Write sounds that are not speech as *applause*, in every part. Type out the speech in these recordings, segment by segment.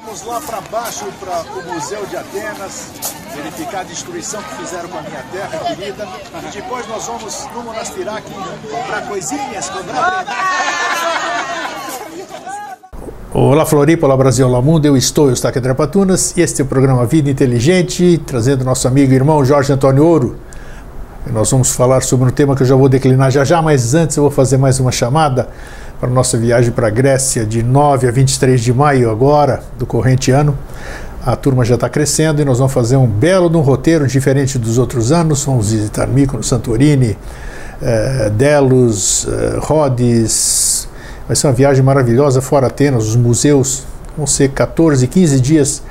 Vamos lá para baixo, para o Museu de Atenas, verificar a destruição que fizeram com a minha terra querida. E depois nós vamos no Monastirac comprar coisinhas, comprar. Olá Floripa, olá Brasil, olá Mundo, eu estou, eu estou aqui Patunas e este é o programa Vida Inteligente, trazendo nosso amigo e irmão Jorge Antônio Ouro. E nós vamos falar sobre um tema que eu já vou declinar já já, mas antes eu vou fazer mais uma chamada para a nossa viagem para a Grécia de 9 a 23 de maio agora, do corrente ano. A turma já está crescendo e nós vamos fazer um belo um roteiro diferente dos outros anos. Vamos visitar Mykonos, Santorini, eh, Delos, eh, Rhodes. Vai ser uma viagem maravilhosa fora Atenas, os museus. Vão ser 14, 15 dias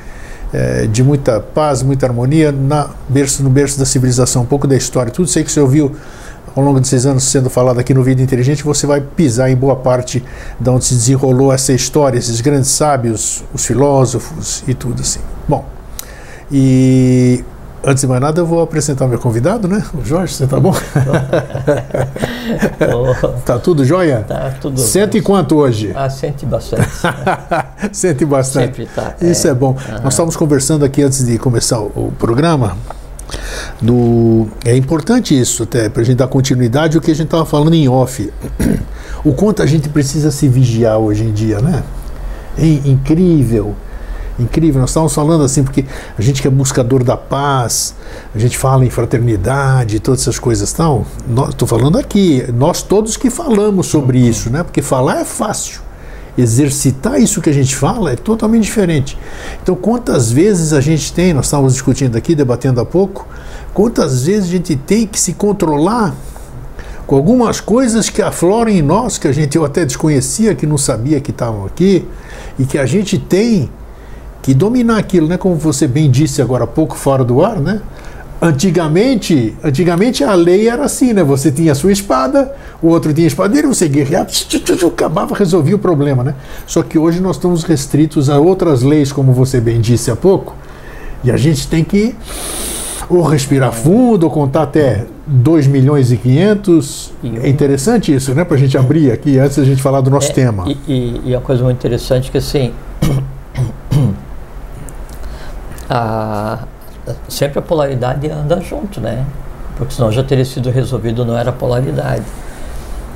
eh, de muita paz, muita harmonia na berço, no berço da civilização, um pouco da história. Tudo isso aí que você ouviu ao longo desses anos sendo falado aqui no Vida Inteligente, você vai pisar em boa parte de onde se desenrolou essa história, esses grandes sábios, os filósofos e tudo assim. Bom, e antes de mais nada eu vou apresentar o meu convidado, né? O Jorge, você tá bom? *laughs* tá tudo jóia? Tá tudo. Sente e quanto hoje? Ah, sente bastante. *laughs* sente bastante. Sempre tá. Isso é, é bom. Uhum. Nós estávamos conversando aqui antes de começar o, o programa do, é importante isso até para a gente dar continuidade ao que a gente estava falando em off. *clears throat* O quanto a gente precisa se vigiar hoje em dia, né? É incrível, incrível. Nós estávamos falando assim porque a gente que é buscador da paz, a gente fala em fraternidade, todas essas coisas, tal. Estou falando aqui, nós todos que falamos sobre isso, né? Porque falar é fácil exercitar isso que a gente fala é totalmente diferente. Então, quantas vezes a gente tem, nós estávamos discutindo aqui, debatendo há pouco, quantas vezes a gente tem que se controlar com algumas coisas que afloram em nós, que a gente eu até desconhecia, que não sabia que estavam aqui, e que a gente tem que dominar aquilo, né? Como você bem disse agora há pouco, fora do ar, né? Antigamente, antigamente a lei era assim, né? Você tinha a sua espada, o outro tinha a espada dele, você guerreava, acabava, resolvia o problema, né? Só que hoje nós estamos restritos a outras leis, como você bem disse há pouco, e a gente tem que ou respirar fundo, ou contar até 2 milhões e 500. É interessante isso, né? Para a gente abrir aqui, antes da gente falar do nosso é, tema. E, e, e uma coisa muito interessante que assim. *coughs* a, sempre a polaridade anda junto, né? Porque senão já teria sido resolvido, não era polaridade.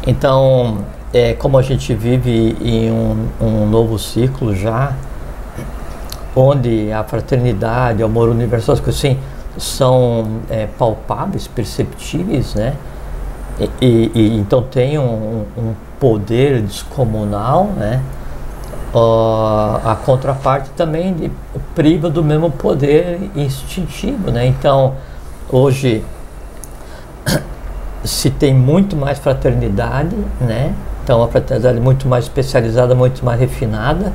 Então, é, como a gente vive em um, um novo ciclo já, onde a fraternidade, o amor universal, as coisas assim, são é, palpáveis, perceptíveis, né? E, e, e então tem um, um, poder descomunal, né? A contraparte também priva do mesmo poder instintivo, né? Então, hoje *coughs* se tem muito mais fraternidade, né? Então, a fraternidade é muito mais especializada, muito mais refinada,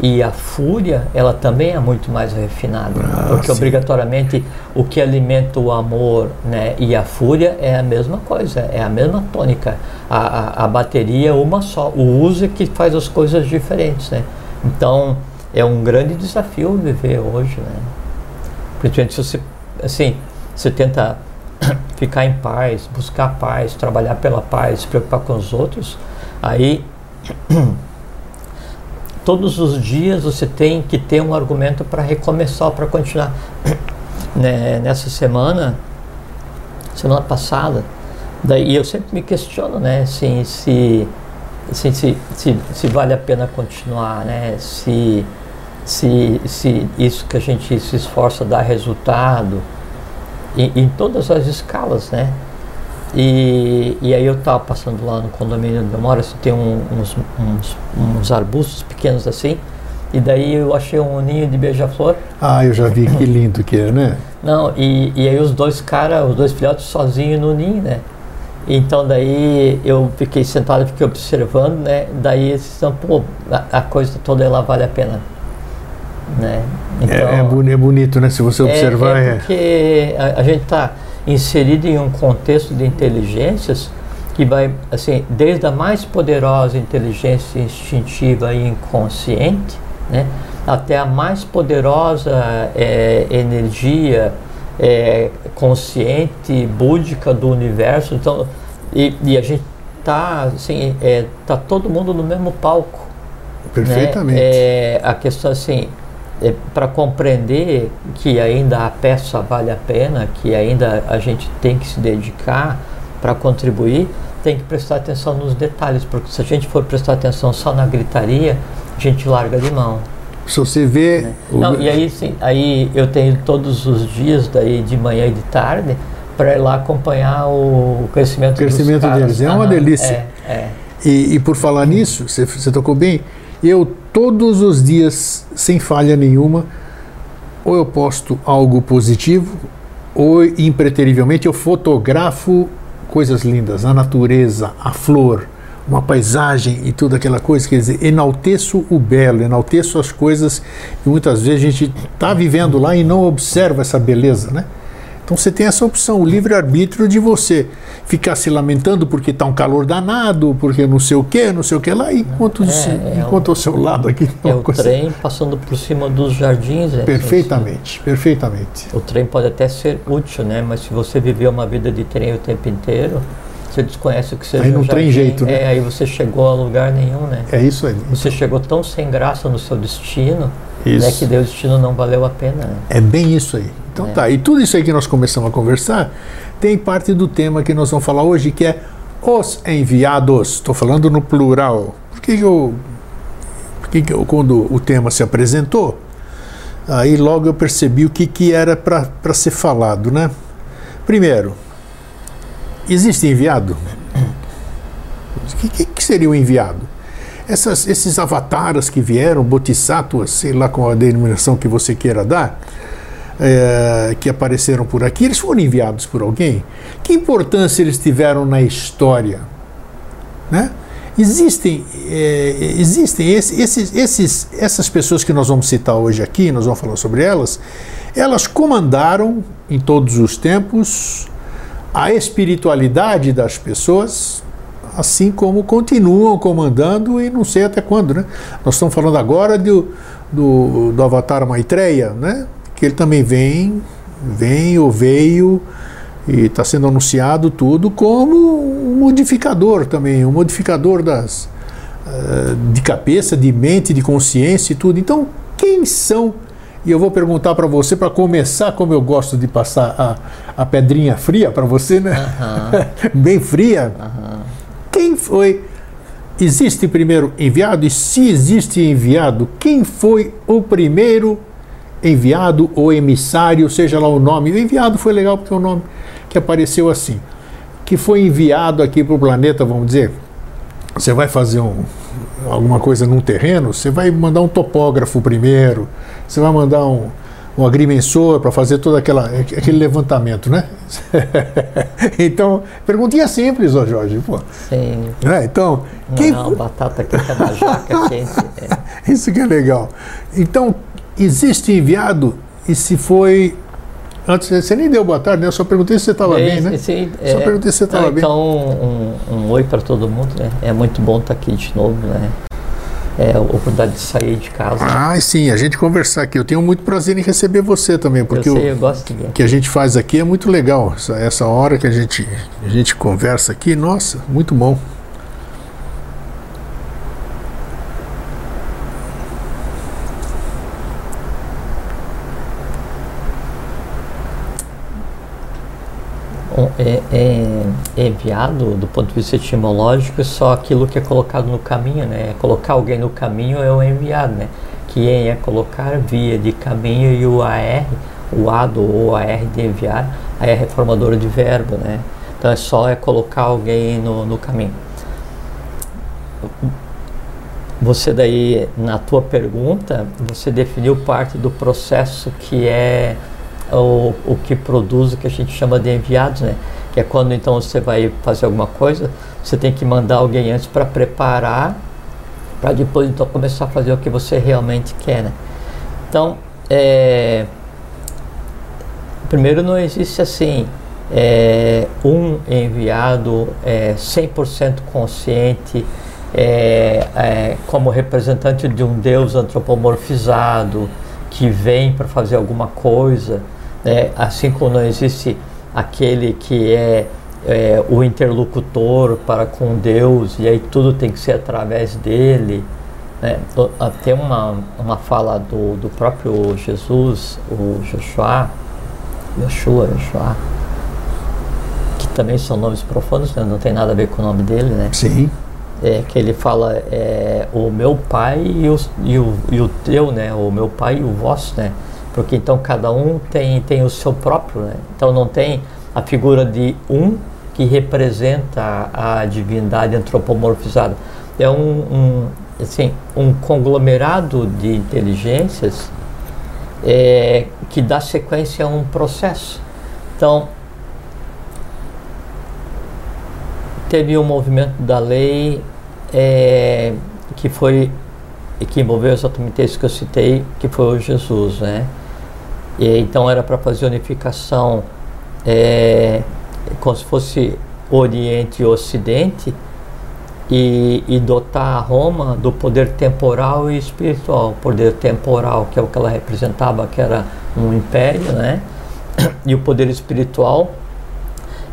e a fúria, ela também é muito mais refinada, ah, porque sim. obrigatoriamente o que alimenta o amor né, e a fúria é a mesma coisa, é a mesma tônica. A, a, a bateria é uma só, o uso é que faz as coisas diferentes. Né? Então, é um grande desafio viver hoje. Né? Principalmente se você, assim, você tenta *coughs* ficar em paz, buscar paz, trabalhar pela paz, se preocupar com os outros, aí todos os dias você tem que ter um argumento para recomeçar, para continuar. *clears throat* né, nessa semana, semana passada, daí eu sempre me questiono, né, assim, se, assim, se, se, se vale a pena continuar, né, se, se, se isso que a gente se esforça dá resultado, em, em todas as escalas, né, e, e aí eu estava passando lá no condomínio onde eu moro, assim, tem um, uns, uns, uns, arbustos pequenos assim, e daí eu achei um ninho de beija-flor. Ah, eu já vi que *laughs* lindo que é, né? Não, e, e aí os dois caras, os dois filhotes sozinhos no ninho, né? Então daí eu fiquei sentado, fiquei observando, né? Daí eles disseram, pô, a, a, coisa toda ela vale a pena. Né? Então, é, é, é bonito, né? Se você observar. É, é porque a, a gente está inserido em um contexto de inteligências que vai, assim, desde a mais poderosa inteligência instintiva e inconsciente, né, até a mais poderosa é, energia é, consciente, búdica do universo. Então, e, e a gente tá, assim, é, tá todo mundo no mesmo palco. Perfeitamente. Né? É, a questão assim, é, para compreender que ainda a peça vale a pena, que ainda a gente tem que se dedicar para contribuir, tem que prestar atenção nos detalhes, porque se a gente for prestar atenção só na gritaria, a gente larga de mão. Se você vê. Né? Não, e aí sim, aí eu tenho todos os dias, daí de manhã e de tarde, para ir lá acompanhar o crescimento, o crescimento deles. É uma delícia. É, é. E, e, por falar nisso, você, você tocou bem, eu todos os dias, sem falha nenhuma, ou eu posto algo positivo, ou impreterivelmente eu fotografo coisas lindas, a natureza, a flor, uma paisagem e toda aquela coisa, quer dizer, enalteço o belo, enalteço as coisas que muitas vezes a gente está vivendo lá e não observa essa beleza, né? Então você tem essa opção, o livre-arbítrio de você ficar se lamentando porque está um calor danado, porque não sei o que, não sei o que lá, enquanto, é, se, é enquanto o, ao seu lado aqui. É o coisa... trem passando por cima dos jardins. É perfeitamente, perfeitamente. O trem pode até ser útil, né? Mas se você viver uma vida de trem o tempo inteiro, você desconhece o que seja Aí não tem jeito, né? É, aí você chegou a lugar nenhum, né? É isso aí. Você chegou tão sem graça no seu destino, isso. né, que o destino não valeu a pena. Né? É bem isso aí. Então é. tá, e tudo isso aí que nós começamos a conversar tem parte do tema que nós vamos falar hoje, que é os enviados. Estou falando no plural. Por que, que eu. Por que, que eu, quando o tema se apresentou, aí logo eu percebi o que, que era para ser falado, né? Primeiro, Existe enviado? O que, que, seria o enviado? Essas, esses avataras que vieram, bodhisattvas, sei lá qual a denominação que você queira dar, é, que apareceram por aqui, eles foram enviados por alguém? Que importância eles tiveram na história? Né? Existem, é, existem esses, esses, essas pessoas que nós vamos citar hoje aqui, nós vamos falar sobre elas, elas comandaram em todos os tempos a espiritualidade das pessoas, assim como continuam comandando e não sei até quando, né? Nós estamos falando agora do, do, do Avatar Maitreya, né? Que ele também vem, vem ou veio e está sendo anunciado tudo como um modificador também, um modificador das uh, de cabeça, de mente, de consciência e tudo. Então, quem são e eu vou perguntar para você, para começar, como eu gosto de passar a, a pedrinha fria para você, né? *laughs* Bem fria. Quem foi? Existe primeiro enviado? E se existe enviado, quem foi o primeiro enviado ou emissário, seja lá o nome? O enviado foi legal porque é o nome que apareceu assim. Que foi enviado aqui para o planeta, vamos dizer. Você vai fazer um, alguma coisa num terreno, você vai mandar um topógrafo primeiro, você vai mandar um, um agrimensor para fazer todo aquela, aquele levantamento, né? *laughs* então, perguntinha simples, ó Jorge. Pô. Sim. É, então, quem... Não, batata quente da jaca *laughs* quente. É. Isso que é legal. Então, existe enviado e se foi Antes, você nem deu boa tarde, né? Eu só perguntei se você estava bem, né? Sim, só é, perguntei se você estava bem. Então, um, um, oi para todo mundo, né? É muito bom estar aqui de novo, né? É a oportunidade de sair de casa. Ah, sim, a gente conversar aqui. Eu tenho muito prazer em receber você também, porque eu, sei, o eu gosto de que a gente faz aqui é muito legal. Essa, essa hora que a gente, a gente conversa aqui, nossa, muito bom. É, é, é, enviado do ponto de vista etimológico só aquilo que é colocado no caminho, né? Colocar alguém no caminho é o enviado, né? Que é colocar via de caminho e o AR, o A do AR de enviar, aí é reformador de verbo, né? Então é só é colocar alguém no, no caminho. Você daí, na tua pergunta, você definiu parte do processo que é o, o que produz o que a gente chama de enviados, né? Que é quando então você vai fazer alguma coisa, você tem que mandar alguém antes para preparar, para depois então começar a fazer o que você realmente quer, né? Então, é, primeiro não existe assim é, um enviado é, 100% consciente é, é, como representante de um Deus antropomorfizado que vem para fazer alguma coisa né? assim como não existe aquele que é, é, o interlocutor para com Deus e aí tudo tem que ser através dele. É, tem uma, uma fala do, do próprio Jesus, o Joshua, Joshua, Joshua, que também são nomes profundos, né? não tem nada a ver com o nome dele, né? Sim. É, que ele fala é, o meu pai e o, e, o, e o teu, né? O meu pai e o vosso, né? Porque então cada um tem, tem o seu próprio, né? Então não tem a figura de um que representa a, divindade antropomorfizada. É um, um, assim, um conglomerado de inteligências é, que dá sequência a um processo. Então, teve um movimento da lei é, que foi que envolveu exatamente isso que eu citei, que foi o Jesus, né? E então era para fazer unificação é, como se fosse Oriente e Ocidente e, e, dotar a Roma do poder temporal e espiritual. O poder temporal, que é o que ela representava, que era um império, né? E o poder espiritual,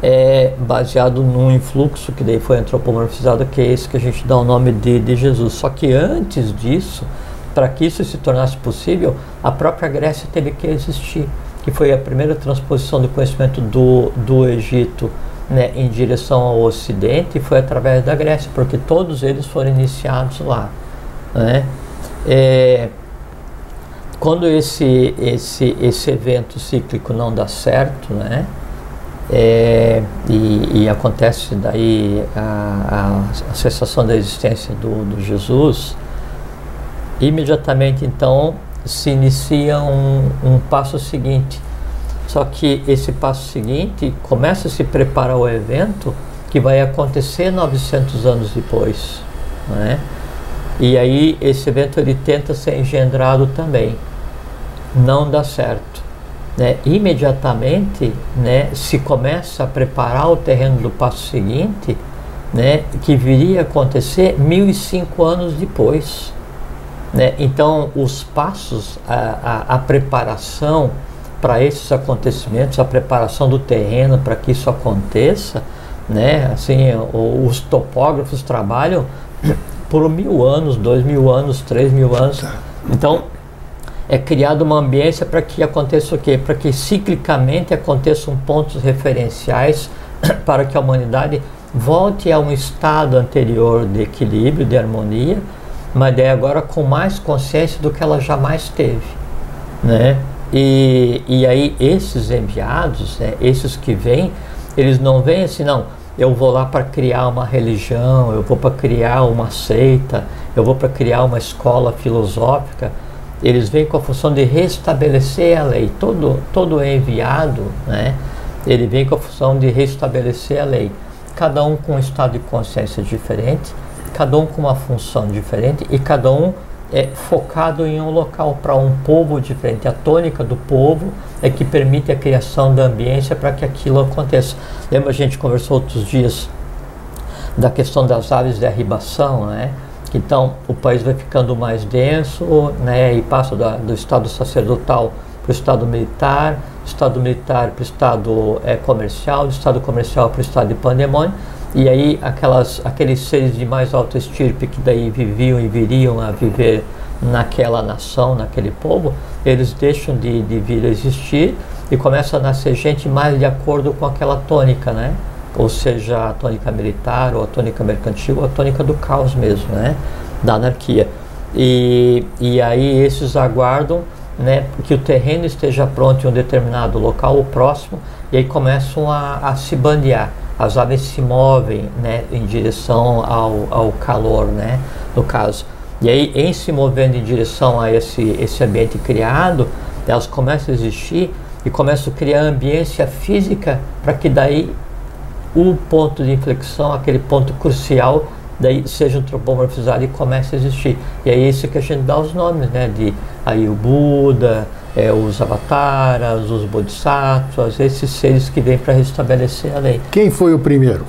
é baseado num influxo que daí foi antropomorfizado, que é esse que a gente dá o nome de, de Jesus. Só que antes disso, para que isso se tornasse possível, a própria Grécia teve que existir, que foi a primeira transposição do conhecimento do, do Egito né, em direção ao Ocidente, e foi através da Grécia, porque todos eles foram iniciados lá. Né? É, quando esse, esse, esse evento cíclico não dá certo, né? É, e, e, acontece daí a, a, cessação da existência do, do, Jesus, imediatamente então se inicia um, um, passo seguinte. Só que esse passo seguinte começa a se preparar o evento que vai acontecer 900 anos depois. Né? E aí esse evento ele tenta ser engendrado também. Não dá certo né, imediatamente né, se começa a preparar o terreno do passo seguinte, né, que viria a acontecer 1005 anos depois. Né? Então, os passos, a, a, a preparação para esses acontecimentos, a preparação do terreno para que isso aconteça, né? assim, os topógrafos trabalham por mil anos, dois mil anos, três mil anos. Tá. Então, é criada uma ambiência para que aconteça o quê? Para que ciclicamente aconteçam pontos referenciais *coughs* para que a humanidade volte a um estado anterior de equilíbrio, de harmonia, mas daí agora com mais consciência do que ela jamais teve, né? E, e aí esses enviados, né, esses que vêm, eles não vêm assim, não, eu vou lá para criar uma religião, eu vou para criar uma seita, eu vou para criar uma escola filosófica, eles vêm com a função de restabelecer a lei. Todo, todo enviado, né, ele vem com a função de restabelecer a lei. Cada um com um estado de consciência diferente, cada um com uma função diferente e cada um é focado em um local para um povo diferente. A tônica do povo é que permite a criação da ambiência para que aquilo aconteça. Lembra a gente conversou outros dias da questão das aves de arribação, né? Então, o país vai ficando mais denso né, e passa do, do estado sacerdotal para o estado militar, do estado militar para o estado é, comercial, do estado comercial para o estado de pandemônio. E aí aquelas, aqueles seres de mais alta estirpe que daí viviam e viriam a viver naquela nação, naquele povo, eles deixam de, de vir a existir e começa a nascer gente mais de acordo com aquela tônica, né? ou seja, a tônica militar, ou a tônica mercantil, ou a tônica do caos mesmo, né? da anarquia. E, e aí esses aguardam né, que o terreno esteja pronto em um determinado local ou próximo, e aí começam a, a se bandear. As aves se movem né, em direção ao, ao calor, né, no caso. E aí, em se movendo em direção a esse, esse ambiente criado, elas começam a existir e começam a criar ambiência física para que daí o ponto de inflexão, aquele ponto crucial, daí seja antropomorfizado e comece a existir. E é isso que a gente dá os nomes, né? De aí o Buda, é, os avataras, os bodhisattvas, esses seres que vêm para restabelecer a lei. Quem foi o primeiro?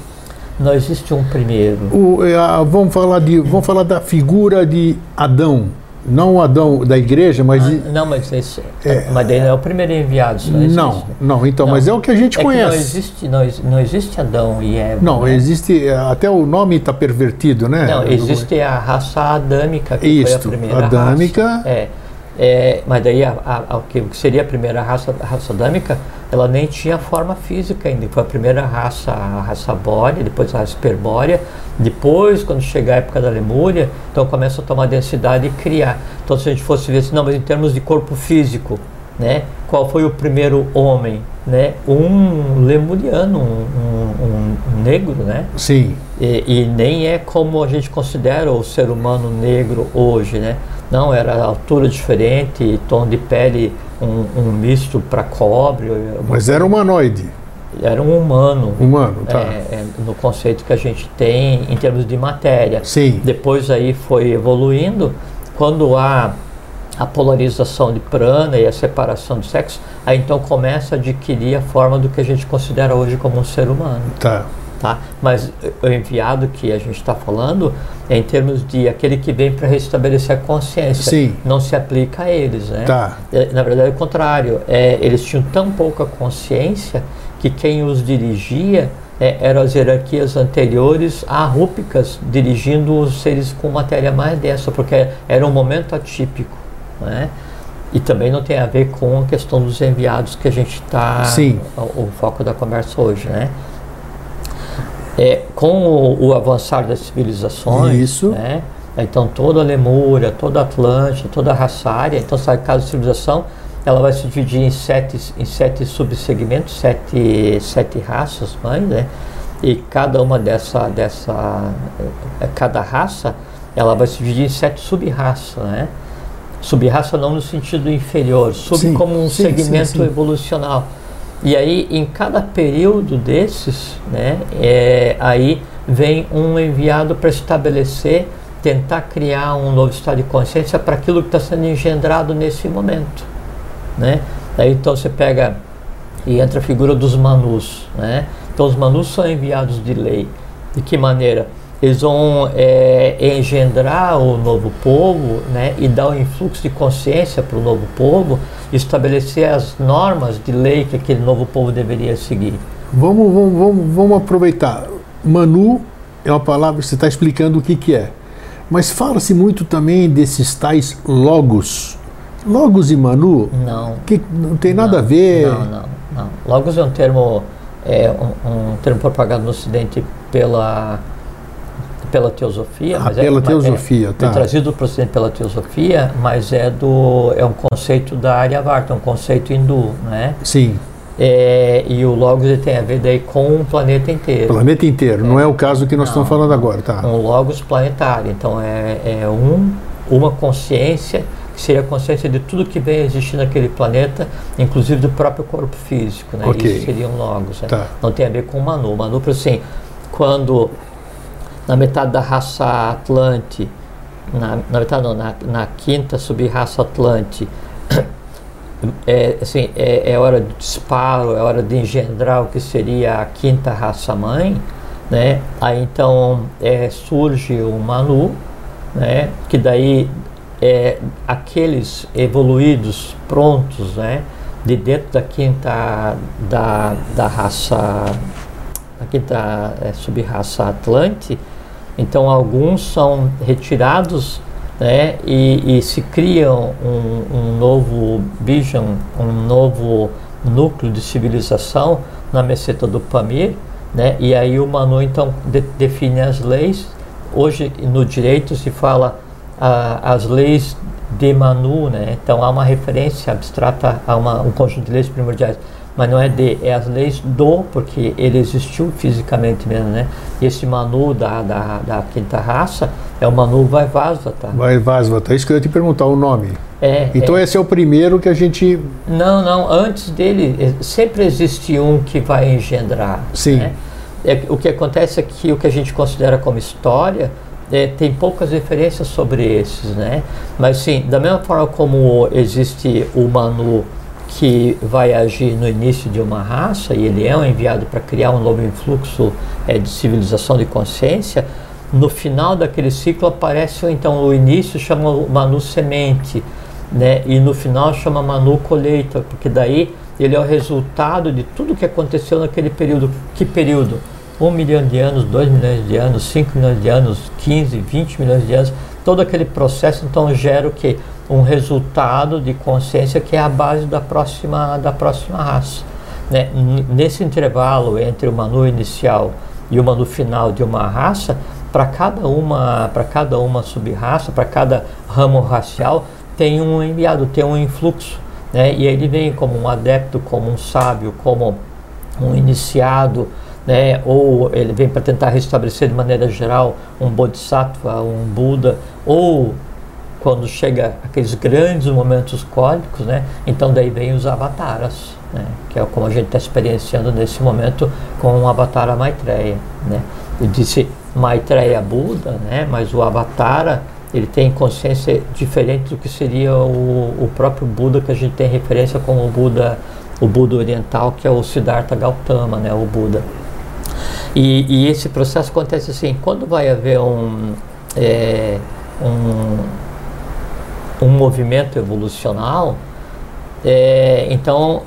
Não existe um primeiro. O, é, a, vamos, falar de, vamos falar da figura de Adão. Não o Adão da igreja, mas. Ah, não, mas esse, é, mas não é o primeiro enviado. Não, não, não, então, não. mas é o que a gente é conhece. não, existe, não, não existe Adão e Eva. Não, né? existe. Até o nome está pervertido, né? Não, existe a raça adâmica, que Isto, foi a primeira adâmica. raça. É. É, mas daí a, a, a, que seria a primeira raça, a raça adâmica, ela nem tinha forma física ainda. Foi a primeira raça, a raça bórea, depois a raça hiperbórea. Depois, quando chegar a época da Lemúria, então começa a tomar densidade e criar. Então, se a gente fosse ver assim, não, mas em termos de corpo físico, né? Qual foi o primeiro homem? Né? Um lemuriano, um, um, um negro, né? Sim. E, e, nem é como a gente considera o ser humano negro hoje, né? Não, era altura diferente, tom de pele, um, um misto para cobre. Mas era humanoide. Era um humano. Humano, tá. É, é, no conceito que a gente tem em termos de matéria. Sim. Depois aí foi evoluindo. Quando há a polarização de prana e a separação do sexo, aí então começa a adquirir a forma do que a gente considera hoje como um ser humano. Tá. Tá? Mas o enviado que a gente está falando é em termos de aquele que vem para restabelecer a consciência. Sim. Não se aplica a eles, né? Tá. É, na verdade, é o contrário. É, eles tinham tão pouca consciência que quem os dirigia é, eram as hierarquias anteriores arrúpicas, dirigindo os seres com matéria mais densa, porque era um momento atípico. Né? E também não tem a ver com a questão dos enviados que a gente está. Sim. O, o, foco da conversa hoje, né? É, com o, o avançar das civilizações, Isso. Né? Então toda a Lemúria, toda a Atlântida, toda a raça área, então sabe, cada civilização ela vai se dividir em sete, em sete subsegmentos, sete, sete raças mães, né? E cada uma dessa, dessa, cada raça, ela vai se dividir em sete sub-raças, né? Sub-raça não no sentido inferior, sub sim, como um sim, segmento sim, evolucional. E aí, em cada período desses, né, é, aí vem um enviado para estabelecer, tentar criar um novo estado de consciência para aquilo que está sendo engendrado nesse momento. Né? Aí então você pega e entra a figura dos manus. Né? Então os manus são enviados de lei. De que maneira? Eles vão é, engendrar o novo povo né, e dar o um influxo de consciência para o novo povo, estabelecer as normas de lei que aquele novo povo deveria seguir. Vamos, vamos, vamos, vamos aproveitar. Manu é uma palavra que você está explicando o que, que é. Mas fala-se muito também desses tais logos. Logos e Manu? Não. Que não tem nada não, a ver. Não, não, não. Logos é um termo, é um, um termo propagado no Ocidente pela pela teosofia, ah, mas pela é, teosofia, é, tá. é trazido o pela teosofia, mas é do é um conceito da Aryavarta, é um conceito hindu, né? Sim. É, e o Logos tem a ver daí com o planeta inteiro. Planeta inteiro, é. não é o caso que nós não, estamos falando agora, tá? Um Logos planetário, então é, é um, uma consciência que seria a consciência de tudo que vem existir naquele planeta, inclusive do próprio corpo físico, né? Okay. Isso seria um Logos. Né? Tá. Não tem a ver com o Manu. O Manu, assim, quando na metade da raça Atlante, na, na metade não, na, na quinta sub-raça Atlante, *coughs* é, assim, é, é, hora de disparo, é hora de engendrar o que seria a quinta raça mãe, né? Aí então é, surge o Manu, né? Que daí é, aqueles evoluídos prontos, né? De dentro da quinta da, da raça, da quinta é, sub-raça Atlante, então alguns são retirados né, e, e se cria um, um novo Bijan, um novo núcleo de civilização na meseta do Pamir, né, e aí o Manu então de, define as leis. Hoje no direito se fala ah, as leis de Manu, né, então há uma referência abstrata a uma, um conjunto de leis primordiais mas não é de, é as leis do, porque ele existiu fisicamente mesmo, né? E esse Manu da, da, da quinta raça é o Manu Vaivasvata. Vaivasvata, é isso que eu ia te perguntar, o nome. É, então é. esse é o primeiro que a gente... Não, não, antes dele sempre existe um que vai engendrar. Sim. Né? É, o que acontece é que o que a gente considera como história é, tem poucas referências sobre esses, né? Mas sim, da mesma forma como existe o Manu que vai agir no início de uma raça e ele é um enviado para criar um novo influxo é, de civilização de consciência, No final daquele ciclo aparece então o início chama Manu semente, né? E no final chama Manu colheita, porque daí ele é o resultado de tudo que aconteceu naquele período. Que período? Um milhão de anos, dois milhões de anos, cinco milhões de anos, 15, 20 milhões de anos. Todo aquele processo então gera o que? Um resultado de consciência que é a base da próxima, da próxima raça. Né? Nesse intervalo entre o Manu inicial e o Manu final de uma raça, para cada uma, para cada uma sub-raça, para cada ramo racial, tem um enviado, tem um influxo. Né? E ele vem como um adepto, como um sábio, como um iniciado, né? ou ele vem para tentar restabelecer de maneira geral um bodhisattva, um Buda, ou quando chega aqueles grandes momentos cólicos, né? então daí vem os avataras, né? que é como a gente está experienciando nesse momento com o Avatara Maitreya. Né? Eu disse Maitreya Buda, né? mas o Avatara ele tem consciência diferente do que seria o, o próprio Buda que a gente tem referência como o Buda, o Buda oriental, que é o Siddhartha Gautama, né, o Buda. E, e esse processo acontece assim, quando vai haver um, é, um, um movimento evolucional, é, então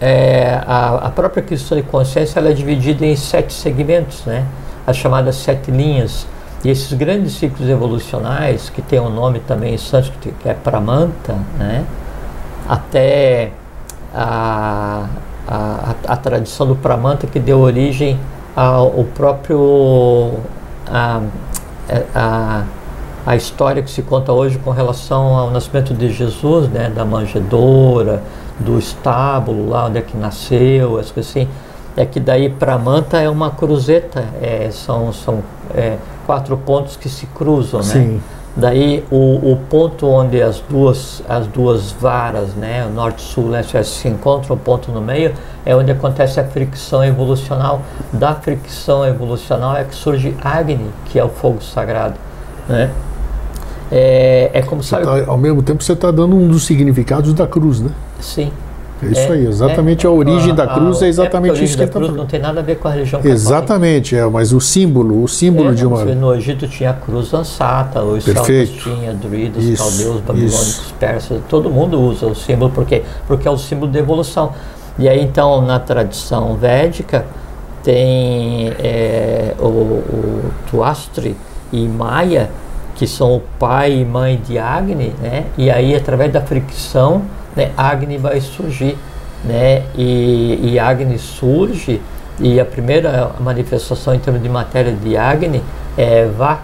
é, a, a, própria questão de consciência ela é dividida em sete segmentos, né? as chamadas sete linhas. E esses grandes ciclos evolucionais, que tem um nome também em sânscrito, que é Pramanta, né? até a, a, a, tradição do Pramanta que deu origem ao próprio a, a, a história que se conta hoje com relação ao nascimento de Jesus, né, da manjedoura, do estábulo lá onde é que nasceu, as coisas assim, é que daí Pramanta é uma cruzeta, é, são, são é, quatro pontos que se cruzam, né? Sim. Daí o, o ponto onde as duas, as duas varas, né, norte, sul, leste, oeste, se encontram, o ponto no meio, é onde acontece a fricção evolucional. Da fricção evolucional é que surge Agni, que é o fogo sagrado. Né? É, é como sabe. Tá, ao mesmo tempo você está dando um dos significados da cruz, né? Sim. É isso é, aí, exatamente é, a origem a, da cruz a, é exatamente isso que está falando. Não tem nada a ver com a religião católica. Exatamente, é, mas o símbolo, o símbolo é, de uma. No Egito tinha a cruz ansata, os Perfeito. celtas tinha druidas, isso, caldeus, babilônicos, isso. persas, todo mundo usa o símbolo porque porque é o símbolo da evolução. E aí então na tradição védica tem é, o, o Tuastri e Maia que são o pai e mãe de Agni, né? E aí através da fricção né, Agni vai surgir. Né, e, e Agni surge, e a primeira manifestação em termos de matéria de Agni é Vak,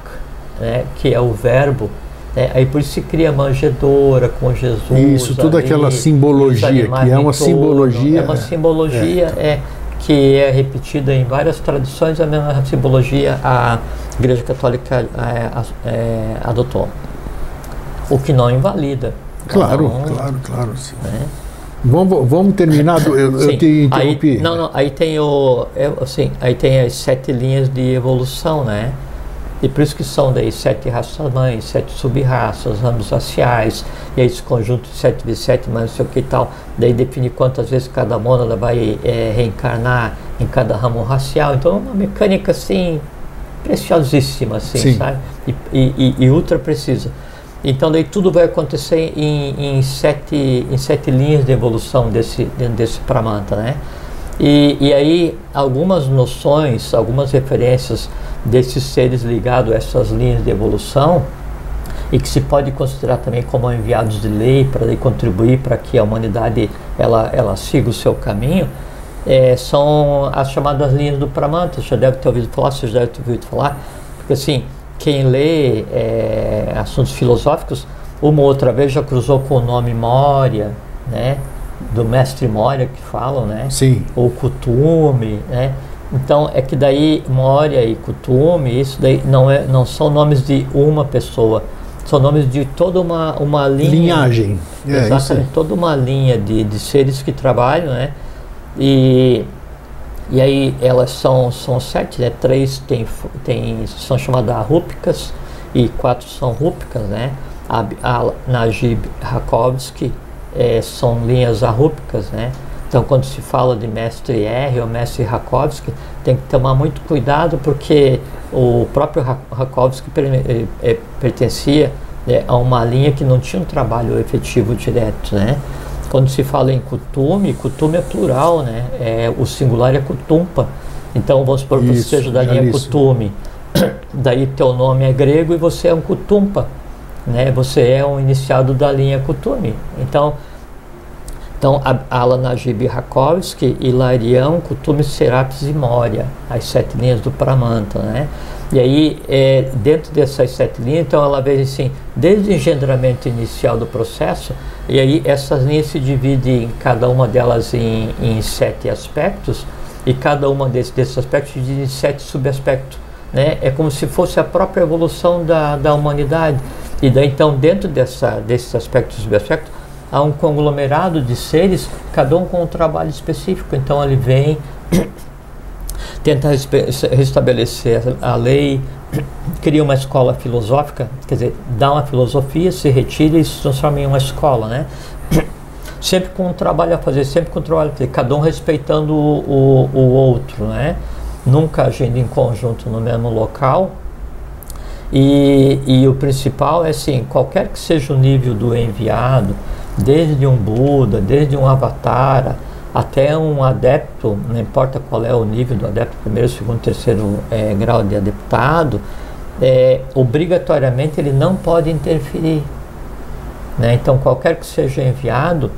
né, que é o verbo. Né, aí por isso se cria a manjedoura com Jesus. Isso, toda ali, aquela simbologia, que é uma simbologia. É uma simbologia é, é, que é repetida em várias tradições, a mesma simbologia a Igreja Católica é, é, adotou. O que não invalida Claro, claro, claro. Sim. Né? Vamos, vamos terminar. Do, eu, eu, te interrompi. Aí, não, não, aí tem o. assim, aí tem as sete linhas de evolução, né? E por isso que são daí sete raças mães, sete sub-raças, ramos raciais, e aí esse conjunto de sete vezes sete, mas não sei o que e tal. Daí define quantas vezes cada mônada vai é, reencarnar em cada ramo racial. Então é uma mecânica assim, preciosíssima, assim, Sim. sabe? E, e, e ultra precisa. Então daí tudo vai acontecer em, em, sete, em sete linhas de evolução desse, desse Pramanta, né? E, e aí algumas noções, algumas referências desses seres ligados a essas linhas de evolução e que se pode considerar também como enviados de lei para contribuir para que a humanidade ela, ela siga o seu caminho, é, são as chamadas linhas do Pramanta. Você já deve ter ouvido falar, você já deve ter ouvido falar, porque assim, quem lê é, assuntos filosóficos, uma outra vez já cruzou com o nome Moria, né? Do mestre Moria que falam, né? Sim. Ou Kutume, né? Então é que daí Moria e Kutume, isso daí não, é, não são nomes de uma pessoa, são nomes de toda uma, uma linha. Linhagem. É, exatamente, toda uma linha de, de seres que trabalham, né? E e aí elas são, são sete, né? Três tem, tem, são chamadas rúpicas e quatro são rúpicas, né? A, Najib Rakovsky é, são linhas arrúpicas, né? Então, quando se fala de mestre R ou mestre Rakovsky, tem que tomar muito cuidado porque o próprio Rakovsky eh, eh, pertencia né, a uma linha que não tinha um trabalho efetivo direto, né? Quando se fala em kutume, kutume é plural, né? É, o singular é kutumpa. Então, vamos supor que você seja da linha kutume. Daí teu nome é grego e você é um kutumpa, né? Você é um iniciado da linha kutume. Então, então, Alan Najib Rakovsky, Hilarião, Kutume, Serapis e Moria, as sete linhas do Pramanta, né? E aí, é, dentro dessas sete linhas, então ela vê assim, desde o engendramento inicial do processo, e aí essas linhas se dividem, cada uma delas em, em sete aspectos, e cada uma desses, desses aspectos se divide em sete subaspectos. Né? É como se fosse a própria evolução da, da humanidade. E daí, então, dentro dessa, desses aspectos e subaspectos, há um conglomerado de seres, cada um com um trabalho específico. Então ele vem, tenta restabelecer a lei, *coughs* cria uma escola filosófica, quer dizer, dá uma filosofia, se retira e se transforma em uma escola, né? *coughs* Sempre com um trabalho a fazer, sempre com um trabalho a fazer, cada um respeitando o, o, o outro, né? Nunca agindo em conjunto no mesmo local, e, e, o principal é assim, qualquer que seja o nível do enviado, desde um Buda, desde um Avatara, até um adepto, não importa qual é o nível do adepto, primeiro, segundo, terceiro é, grau de adeptado, é, obrigatoriamente ele não pode interferir. Né? Então, qualquer que seja enviado,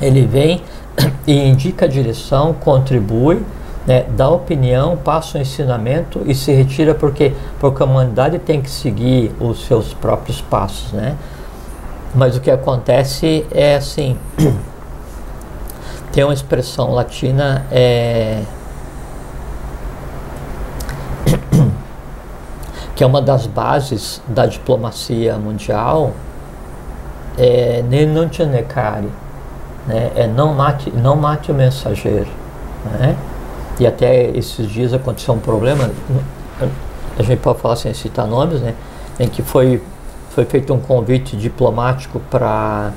ele vem *coughs* e indica a direção, contribui, né, dá opinião, passa o ensinamento e se retira porque, porque a humanidade tem que seguir os seus próprios passos. Né? Mas o que acontece é assim: tem uma expressão latina é, *coughs* que é uma das bases da diplomacia mundial, é non te necare, né? é não mate, não mate o mensageiro. Né? E até esses dias aconteceu um problema, a gente pode falar sem citar nomes, né? em que foi foi feito um convite diplomático para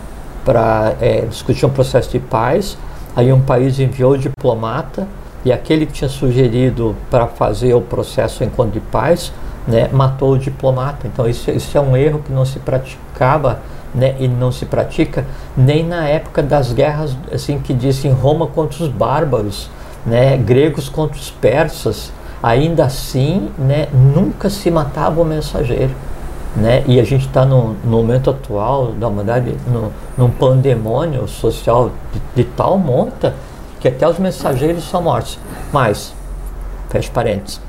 é, discutir um processo de paz. Aí um país enviou o diplomata e aquele que tinha sugerido para fazer o processo em encontro de paz né, matou o diplomata. Então isso, isso é um erro que não se praticava né, e não se pratica nem na época das guerras assim que dizem Roma contra os bárbaros, né, gregos contra os persas. Ainda assim, né, nunca se matava o mensageiro. Né? E a gente está no, no, momento atual da humanidade no, num pandemônio social de, de, tal monta que até os mensageiros são mortos. Mas, fecha parênteses,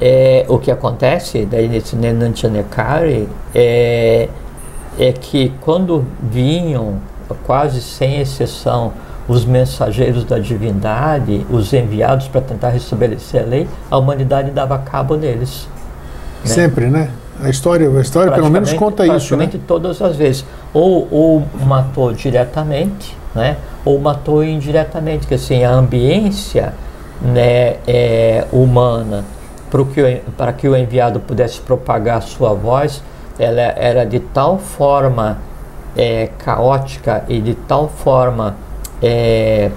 é, o que acontece daí nesse Nenantianekari é, é que quando vinham, quase sem exceção, os mensageiros da divindade, os enviados para tentar restabelecer a lei, a humanidade dava cabo neles. Né? Sempre, né? A história, a história pelo menos conta isso, né? Praticamente todas as vezes. Ou, ou matou diretamente, né? Ou matou indiretamente, que assim, a ambiência né, é, humana para que, que o enviado pudesse propagar sua voz, ela era de tal forma é, caótica e de tal forma é,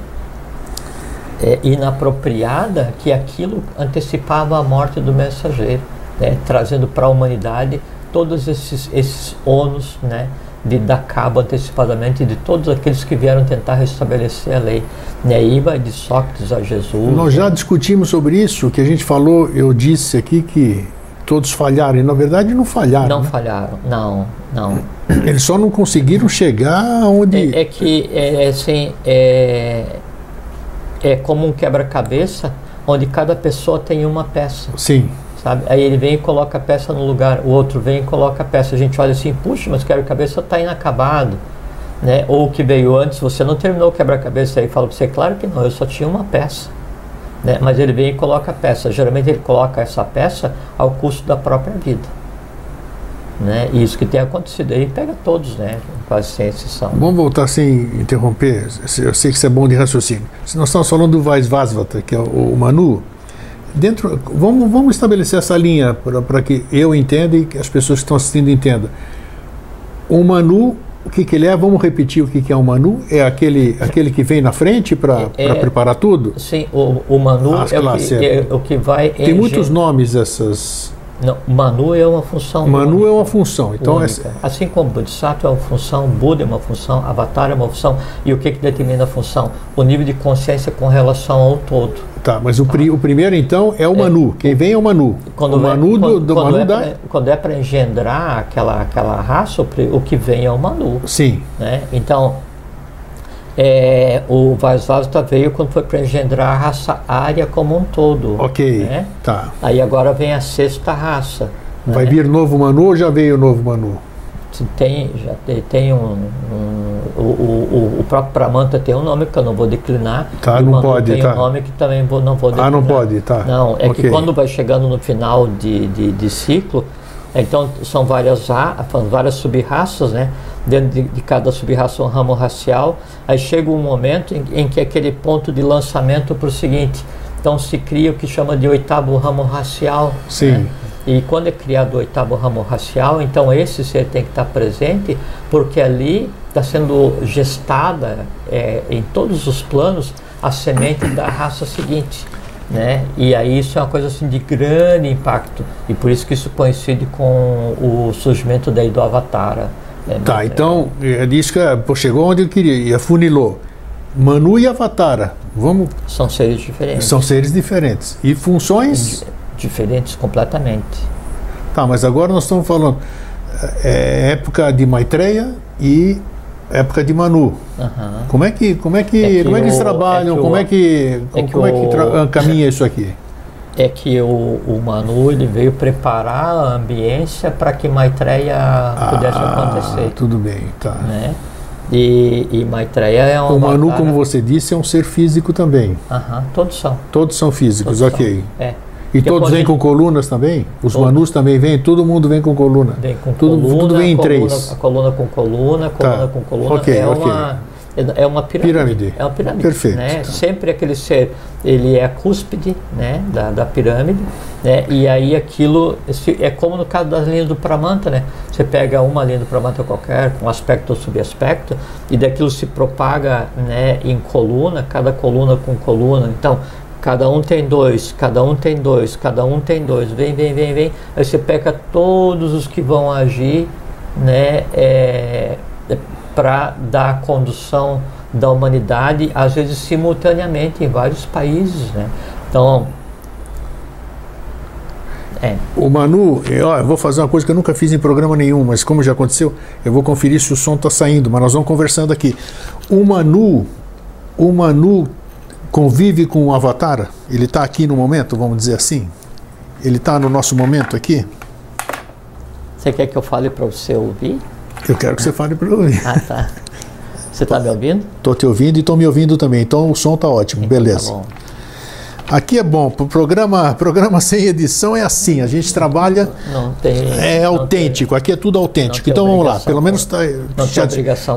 é, inapropriada que aquilo antecipava a morte do mensageiro né, trazendo para a humanidade todos esses, esses ônus né, de dar cabo antecipadamente de todos aqueles que vieram tentar restabelecer a lei. Neiva, de Sócrates a Jesus. Nós já discutimos sobre isso, que a gente falou, eu disse aqui que todos falharam, e na verdade não falharam. Não né? falharam, não, não. Eles só não conseguiram chegar onde. É, é que, é, assim, é, é como um quebra-cabeça, onde cada pessoa tem uma peça. Sim sabe? Aí ele vem e coloca a peça no lugar, o outro vem e coloca a peça. A gente olha assim, puxa, mas o quebra-cabeça está inacabado, né? Ou o que veio antes, você não terminou o quebra-cabeça aí fala para você, claro que não, eu só tinha uma peça. Né? Mas ele vem e coloca a peça. Geralmente ele coloca essa peça ao custo da própria vida. Né? E isso que tem acontecido aí pega todos, né? quase sem exceção. Vamos voltar sem interromper. Eu sei que isso é bom de raciocínio. Se nós estamos falando do Vaisvasvata, que é o Manu, dentro vamos, vamos estabelecer essa linha para que eu entenda e que as pessoas que estão assistindo entendam. O Manu o que, que ele é? Vamos repetir o que, que é o Manu? É aquele, aquele que vem na frente para É- preparar tudo? Sim, o, o Manu As é o, classes, que, é. é o que vai. Tem muitos nomes essas. Não, Manu é uma função. Manu única, é uma função. Então, única. Assim como Bodhisattva é uma função, Buda é uma função, Avatar é uma função. E o que, que determina a função? O nível de consciência com relação ao todo. tá, mas o, pri- o primeiro então é o Manu. Quem vem é o Manu. o Manu é, do, quando, do quando Manu é da. quando é para engendrar aquela, aquela raça, o que vem é o Manu. Sim. Né? Então, é, o Vaisvasta veio quando foi para engendrar a raça área como um todo. Ok. né? Tá. Aí agora vem a sexta raça. Vai né? vir novo Manu ou já veio o novo Manu? Tem, já tem, tem um, um- o, o, o próprio Pramanta tem um nome que eu não vou declinar. Tá, e não Manu pode, tem tá. um nome que também vou, não vou declinar. Ah, não pode, tá. Não, é Ok. que quando vai chegando no final de, de, de ciclo, então são várias, várias sub-raças, né? Dentro de, de cada sub-raça um ramo racial. Aí chega um momento em, em que é aquele ponto de lançamento para o seguinte. Então se cria o que chama de oitavo ramo racial. Sim. né? E quando é criado o oitavo ramo racial, então esse ser tem que estar presente, porque ali está sendo gestada é, em todos os planos a semente da raça seguinte. Né? E aí isso é uma coisa assim de grande impacto. E por isso que isso coincide com o surgimento daí do Avatara. né? Tá, então, é disso que pô, chegou onde eu queria, e afunilou. Manu e Avatara, vamos, São seres diferentes. são seres diferentes. E funções. Diferentes completamente. Tá, mas agora nós estamos falando é, época de Maitreya e época de Manu. Aham. Como é que, como é que, É que como é que eles o- trabalham? é que como o- é que, é que como é que tra- caminha isso aqui? é que o, o Manu ele veio preparar a ambiência para que Maitreya pudesse acontecer. Ah, tudo bem, tá. Né? E, e Maitreya é um O Manu, avatar- como você disse, é um ser físico também. Aham, todos são. Todos são físicos, Todos ok. são. É. E todos vêm com colunas também? Os Todos. Manus também vêm? Todo mundo vem com coluna? Vem com Tudo- coluna, tudo vem em coluna, três. A coluna com coluna, coluna Tá. com coluna. Ok, é, ok. Uma, é uma pirâmide. Pirâmide. É uma pirâmide. Perfeito, Né? tá. Sempre aquele ser, ele é a cúspide né? da, da pirâmide. Né? E aí aquilo, é como no caso das linhas do Pramanta, né? Você pega uma linha do Pramanta qualquer, com aspecto ou subaspecto, e daquilo se propaga né, em coluna, cada coluna com coluna. Então, Cada um tem dois, cada um tem dois, cada um tem dois. Vem, vem, vem, vem. Aí você pega todos os que vão agir, né, é, para dar condução da humanidade, às vezes simultaneamente em vários países, né? Então, é, O Manu, eu, ó, eu vou fazer uma coisa que eu nunca fiz em programa nenhum, mas como já aconteceu, eu vou conferir se o som está saindo, mas nós vamos conversando aqui. O Manu, o Manu convive com o Avatar? Ele está aqui no momento, vamos dizer assim? Ele está no nosso momento aqui? você quer que eu fale para você ouvir? Eu quero que você fale para eu ouvir. Ah, tá. Você está me ouvindo? Estou te ouvindo e estou me ouvindo também, então o som está ótimo, beleza. Tá bom. Aqui é bom, pro programa, programa *laughs* sem edição é assim, a gente trabalha Não tem. É não autêntico, aqui é tudo autêntico. tem Então vamos lá, pelo menos tá, tem já,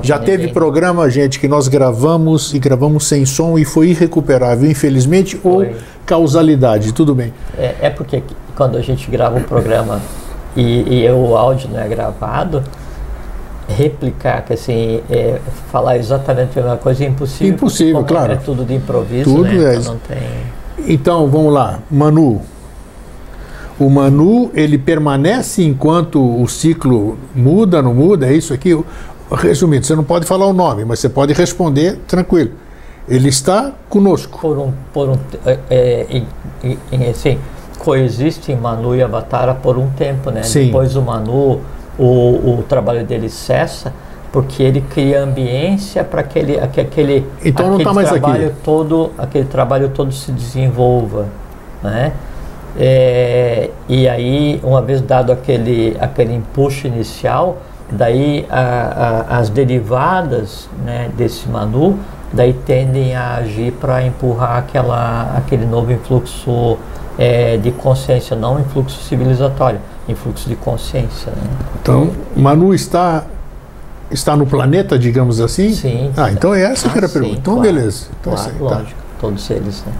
já teve ninguém. programa, gente, que nós gravamos e gravamos sem som e foi irrecuperável, infelizmente, ou Foi. causalidade, tudo bem. É, é porque quando a gente grava um programa e, e o áudio não é gravado, replicar, que assim, é, falar exatamente a mesma coisa é impossível. Impossível, como claro. É tudo de improviso, Tudo né? é. Então não tem. Então vamos lá, Manu. O Manu, ele permanece enquanto o ciclo muda, não muda, é isso aqui? Resumindo, você não pode falar o nome, mas você pode responder tranquilo. Ele está conosco. Por um, por um, é, é, em- assim, coexistem Manu e Avatara por um tempo, né? Sim. Depois o Manu, o, o trabalho dele cessa porque ele cria ambiência para aquele, aque- aquele, Então não aquele tá mais aqui. trabalho todo, aquele trabalho todo se desenvolva, né? É, e aí, uma vez dado aquele, aquele empuxo inicial, daí a- a- as derivadas né, desse Manu daí tendem a agir para empurrar aquela, aquele novo influxo é, de consciência, não influxo civilizatório, influxo de consciência. Né? Então, Manu está está no planeta, digamos assim? Sim. Ah, então é essa que era a sim, pergunta. Então, claro, beleza. Então, claro, assim, tá. lógico, todos eles. Né?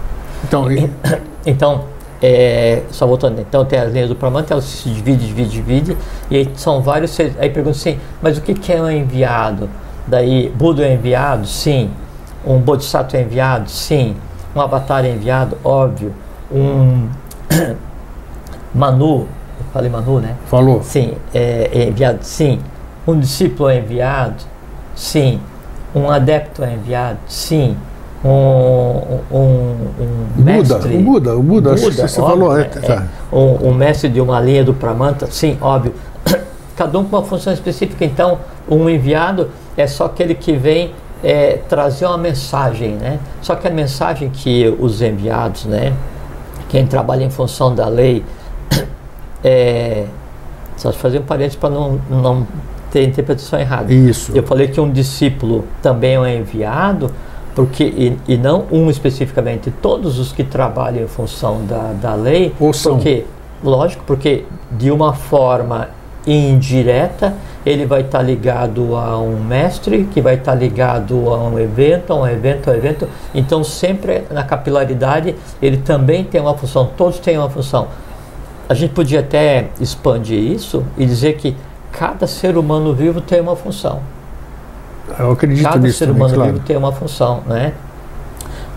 então e- *coughs* Então, é, só voltando, então tem as linhas do Pramanta, ela se divide, divide, divide, e aí são vários. Aí pergunta assim, mas o que, que é um enviado? Daí, Buda é enviado? Sim. Um Bodhisattva é enviado? Sim. Um Avatar é enviado? Óbvio. Um *coughs* Manu, eu falei Manu, né? Falou. Sim. É, é enviado? Sim. Um discípulo é enviado? Sim. Um adepto é enviado? Sim. Um, um, um mestre. O Buda, o Buda, acho que você óbvio, falou. É, tá. é. Um, um mestre de uma linha do Pramanta? Sim, óbvio. *coughs* Cada um com uma função específica. Então, um enviado é só aquele que vem é, trazer uma mensagem, né? Só que a mensagem que os enviados, né? Quem trabalha em função da lei, *coughs* é, só fazer um parênteses para não, não ter interpretação errada. Isso. Eu falei que um discípulo também é enviado, porque e, e não um especificamente, todos os que trabalham em função da, da lei, Ou são. porque lógico, porque de uma forma indireta ele vai estar ligado a um mestre, que vai estar ligado a um evento, a um evento, a um evento. Então sempre na capilaridade ele também tem uma função, todos têm uma função. A gente podia até expandir isso e dizer que cada ser humano vivo tem uma função. Eu acredito Cada nisso ser também, humano claro. vivo tem uma função, né?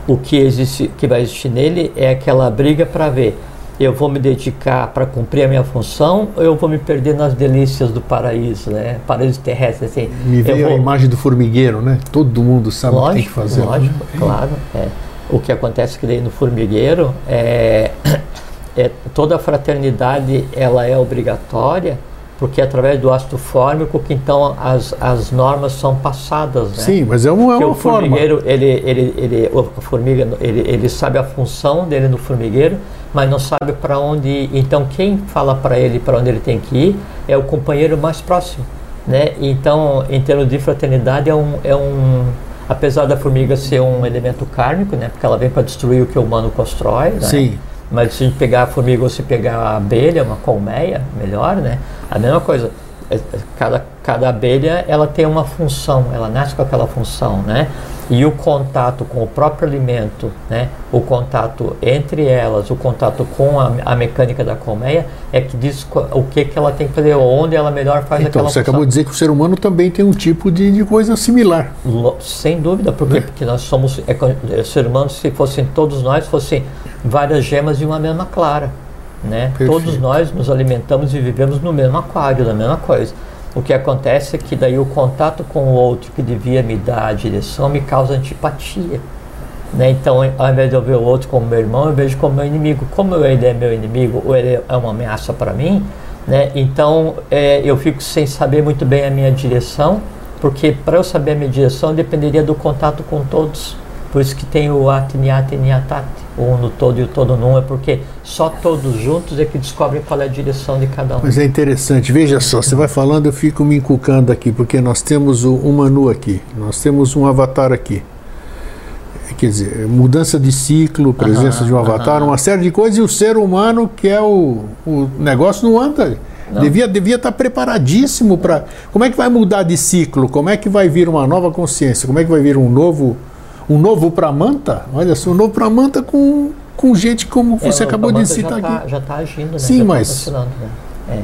O que existe, que vai existir nele é aquela briga para ver. Eu vou me dedicar para cumprir a minha função ou eu vou me perder nas delícias do paraíso, né? Paraíso terrestre, assim. Me veio a vou- imagem do formigueiro, né? Todo mundo sabe o que tem que fazer. Lógico, claro. é. O que acontece que daí no formigueiro é, *coughs* é toda a fraternidade ela é obrigatória porque é através do ácido fórmico que então as, as normas são passadas, né? Sim, mas é uma, é uma o forma. formigueiro, ele, ele, ele, o- formiga, ele, ele sabe a função dele no formigueiro, mas não sabe para onde ir. Então, quem fala para ele para onde ele tem que ir é o companheiro mais próximo. Né? Então, em termos de fraternidade, é um, é um. Apesar da formiga ser um elemento kármico, né? porque ela vem para destruir o que o humano constrói. Né? Sim. Mas se a gente pegar a formiga ou se pegar a abelha, uma colmeia, melhor, né? A mesma coisa. É, é, Cada, cada abelha ela tem uma função, ela nasce com aquela função, né? E o contato com o próprio alimento, né? O contato entre elas, o contato com a, a mecânica da colmeia é que diz o que, que ela tem que fazer, onde ela melhor faz Então, aquela você função. acabou de dizer que o ser humano também tem um tipo de, de coisa similar. Sem dúvida, por quê? Porque nós somos é, é, ser humanos, se fossem todos nós, fossem várias gemas de uma mesma clara. Né? Perfeito. Todos nós nos alimentamos e vivemos no mesmo aquário, da mesma coisa. O que acontece é que daí o contato com o outro que devia me dar a direção me causa antipatia. Né? Então, ao invés de eu ver o outro como meu irmão, eu vejo como meu inimigo. Como ele é meu inimigo ou ele é uma ameaça para mim, né? então é, eu fico sem saber muito bem a minha direção, porque para eu saber a minha direção dependeria do contato com todos. Por isso que tem o atniate niatate, o um no todo e o todo num, é porque só todos juntos é que descobrem qual é a direção de cada um. Mas é interessante, veja só, você vai falando, eu fico me inculcando aqui, porque nós temos o- um Manu aqui, nós temos um avatar aqui. Quer dizer, mudança de ciclo, presença Aham, de um avatar, aham. uma série de coisas, e o ser humano, que é o, o negócio, não anda. Não. Devia, devia estar preparadíssimo para. Como é que vai mudar de ciclo? Como é que vai vir uma nova consciência? Como é que vai vir um novo. Um novo Pramanta? Olha só, um novo Pramanta com, com gente como É, você o acabou de citar já tá, aqui. Já está agindo, né? Sim, já tá mas- funcionando, né? É.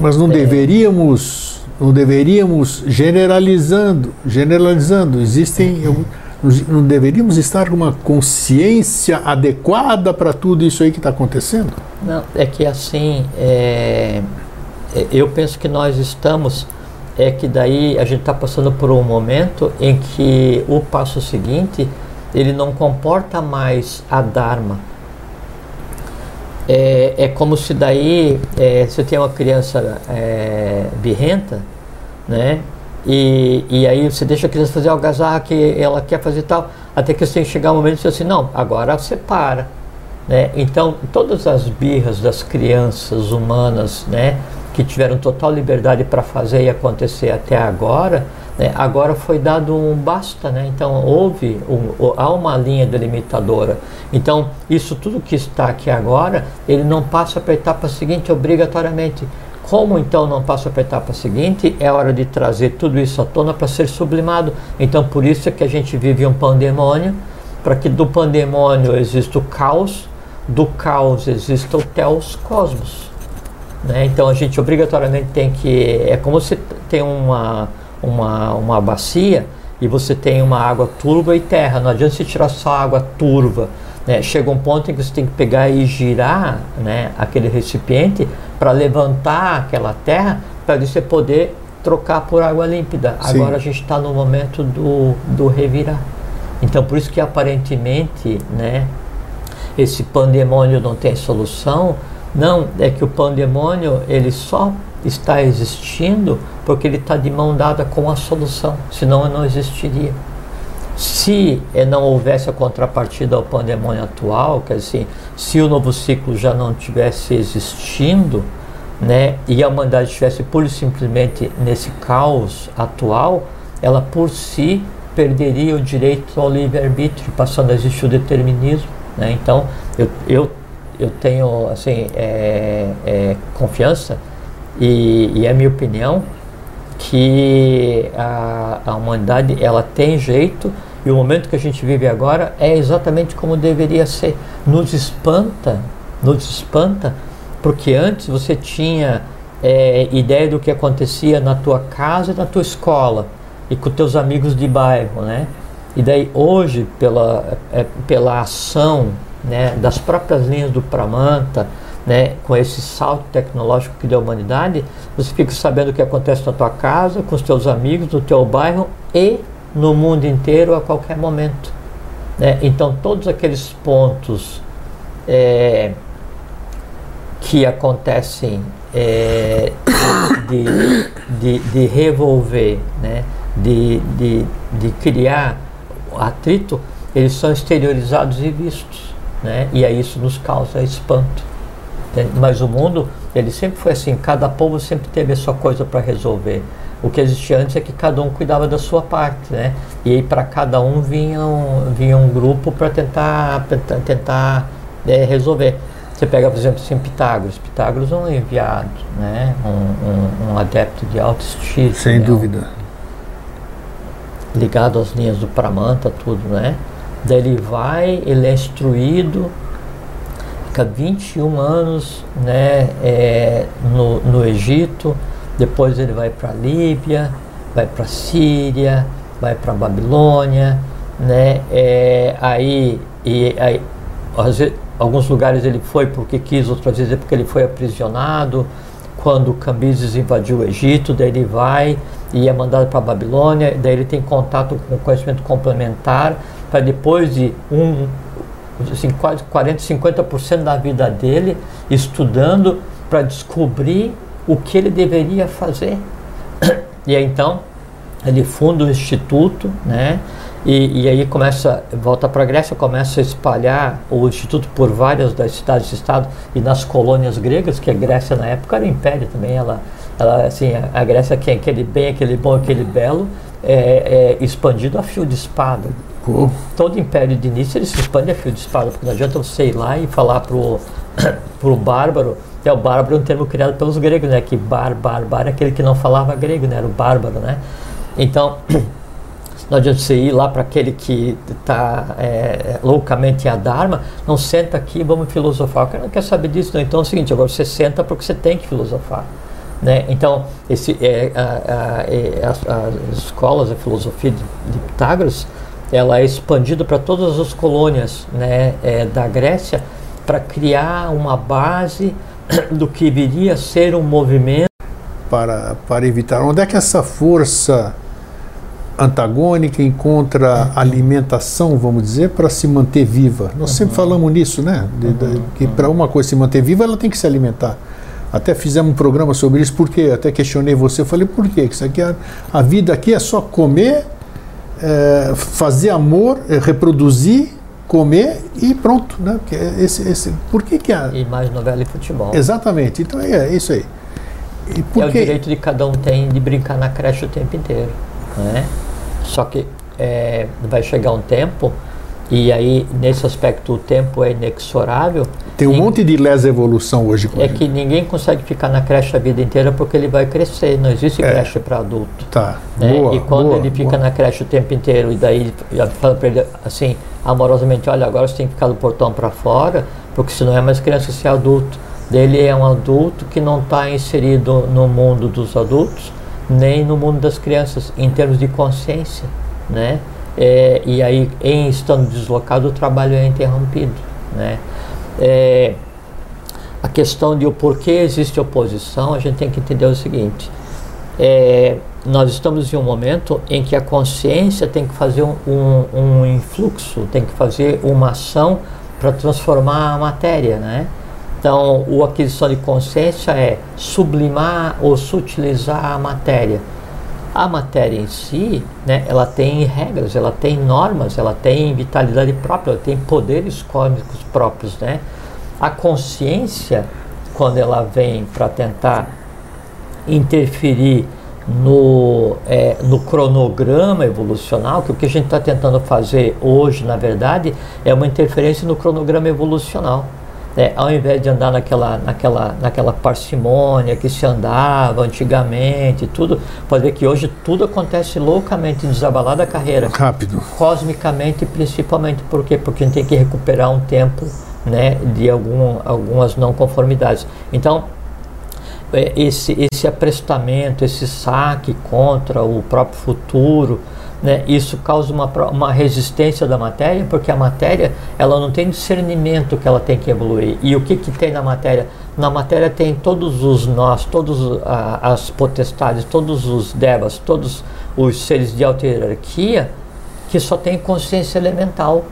Mas não deveríamos, não deveríamos generalizando, generalizando. Existem, eu- não deveríamos estar com uma consciência adequada para tudo isso aí que está acontecendo? Não, é que assim, é, é, eu penso que nós estamos, é que daí a gente está passando por um momento em que o passo seguinte, ele não comporta mais a Dharma. É, é como se daí, é, você tem uma criança é, birrenta, né? E, e aí você deixa a criança fazer algazarra que ela quer fazer tal, até que você chegar um momento e assim, não, agora você para. Né? Então, todas as birras das crianças humanas né, que tiveram total liberdade para fazer e acontecer até agora, né, agora foi dado um basta. Né? Então, houve, um, há uma linha delimitadora. Então, isso tudo que está aqui agora, ele não passa para a etapa seguinte obrigatoriamente. Como então não passa para a etapa seguinte, é hora de trazer tudo isso à tona para ser sublimado. Então, por isso é que a gente vive um pandemônio, para que do pandemônio exista o caos, do caos existe o teos cosmos. Né? Então a gente obrigatoriamente tem que. É como se tem uma, uma, uma bacia e você tem uma água turva e terra. Não adianta você tirar só água turva. Né? Chega um ponto em que você tem que pegar e girar né, aquele recipiente para levantar aquela terra para você poder trocar por água límpida. Sim. Agora a gente está no momento do, do revirar. Então por isso que aparentemente né, esse pandemônio não tem solução. Não, é que o pandemônio ele só está existindo porque ele está de mão dada com a solução, senão não existiria. Se não houvesse a contrapartida ao pandemônio atual, quer dizer, se o novo ciclo já não tivesse existindo, né, e a humanidade estivesse pura e simplesmente nesse caos atual, ela por si perderia o direito ao livre-arbítrio, passando a existir o determinismo. Né? Então, eu, eu, eu tenho assim, é, é, confiança e, e é minha opinião que a, a humanidade ela tem jeito e o momento que a gente vive agora é exatamente como deveria ser. Nos espanta, nos espanta, porque antes você tinha é, ideia do que acontecia na tua casa e na tua escola e com teus amigos de bairro, né? E daí hoje, pela, é, pela ação né, das próprias linhas do Pramanta, né, com esse salto tecnológico que deu a humanidade, você fica sabendo o que acontece na tua casa, com os teus amigos, no teu bairro e no mundo inteiro a qualquer momento. Né? Então, todos aqueles pontos é, que acontecem é, de, de, de, revolver, né? de, de, de criar atrito, eles são exteriorizados e vistos. Né? E aí isso nos causa espanto. Mas o mundo, ele sempre foi assim, cada povo sempre teve a sua coisa para resolver. O que existia antes é que cada um cuidava da sua parte, né? E aí para cada um vinha um, vinha um grupo para tentar, tentar, tentar é, resolver. Você pega, por exemplo, assim, Pitágoras. Pitágoras é um enviado, né? Um, um, um adepto de alto estilo. Sem né? dúvida. Ligado às linhas do Pramanta, tudo, né? Daí ele vai, ele é instruído, fica 21 anos né, é, no, no Egito, depois ele vai para a Líbia, vai para a Síria, vai para a Babilônia, né? É, aí, e, aí vezes, alguns lugares ele foi porque quis, outras vezes é porque ele foi aprisionado. Quando Cambises invadiu o Egito, daí ele vai e é mandado para a Babilônia, daí ele tem contato com conhecimento complementar, para depois de um, assim, quase 40, 50% da vida dele estudando para descobrir o que ele deveria fazer. E aí, então ele funda o instituto, né? E, e aí começa, volta para a Grécia, começa a espalhar o instituto por várias das cidades-estado e nas colônias gregas, que a Grécia na época era império também, ela, ela assim, a, a Grécia que é aquele bem, aquele bom, aquele belo, é, é expandido a fio de espada. Todo império de início ele se expande a fio de espada, porque não adianta você ir lá e falar pro, *coughs* pro bárbaro é o bárbaro é um termo criado pelos gregos, né? Que bar, bar, bar é aquele que não falava grego, né? Era o bárbaro, né? Então, *coughs* não adianta você ir lá para aquele que está é, loucamente a Dharma, não senta aqui vamos filosofar. O cara não quer saber disso, não. Então é o seguinte, agora você senta porque você tem que filosofar. Né? Então, esse, é, a, a, é, as, as, escolas, a filosofia de, de Pitágoras, ela é expandida para todas as colônias né, é, da Grécia para criar uma base *coughs* do que viria a ser um movimento. Para, para evitar. Onde é que essa força antagônica encontra alimentação, vamos dizer, para se manter viva? Nós uhum. sempre falamos nisso, né? De, de, uhum. que para uma coisa se manter viva, ela tem que se alimentar. Até fizemos um programa sobre isso, porque até questionei você, falei, por quê? Isso aqui é, a vida aqui é só comer, é, fazer amor, é, reproduzir comer e pronto, né? Porque esse, esse, por que que a... E mais novela e futebol. Exatamente, então é, isso aí. E é o direito de cada um tem de brincar na creche o tempo inteiro, né? Só que é, vai chegar um tempo e aí, nesse aspecto, o tempo é inexorável. Tem um monte de lesa evolução hoje. É que ninguém consegue ficar na creche a vida inteira porque ele vai crescer. Não existe é. creche para adulto. Tá. Né? Boa, e quando boa, ele fica boa. na creche o tempo inteiro e daí fala para ele assim, amorosamente, olha, agora você tem que ficar do portão para fora, porque se não é mais criança, se é adulto. Ele é um adulto que não está inserido no mundo dos adultos, nem no mundo das crianças, em termos de consciência, né? É, e aí, em estando deslocado, o trabalho é interrompido, né? É, a questão de o porquê existe oposição, a gente tem que entender o seguinte: é, nós estamos em um momento em que a consciência tem que fazer um, um, influxo, tem que fazer uma ação para transformar a matéria, né? Então, o aquisição de consciência é sublimar ou sutilizar a matéria. A matéria em si, né, ela tem regras, ela tem normas, ela tem vitalidade própria, ela tem poderes cósmicos próprios, né? A consciência, quando ela vem para tentar interferir no, é, no cronograma evolucional, que o que a gente está tentando fazer hoje, na verdade, é uma interferência no cronograma evolucional. É, ao invés de andar naquela, naquela, naquela parcimônia que se andava antigamente, tudo, pode ver que hoje tudo acontece loucamente, desabalada a carreira. Rápido. Cosmicamente, principalmente, por quê? Porque a gente tem que recuperar um tempo né, de algum, algumas não conformidades. Então, é, esse, esse aprestamento, esse saque contra o próprio futuro, né, isso causa uma, uma resistência da matéria, porque a matéria ela não tem discernimento que ela tem que evoluir. E o que, que tem na matéria? Na matéria tem todos os nós, todas as potestades, todos os devas, todos os seres de alta hierarquia que só tem consciência elemental.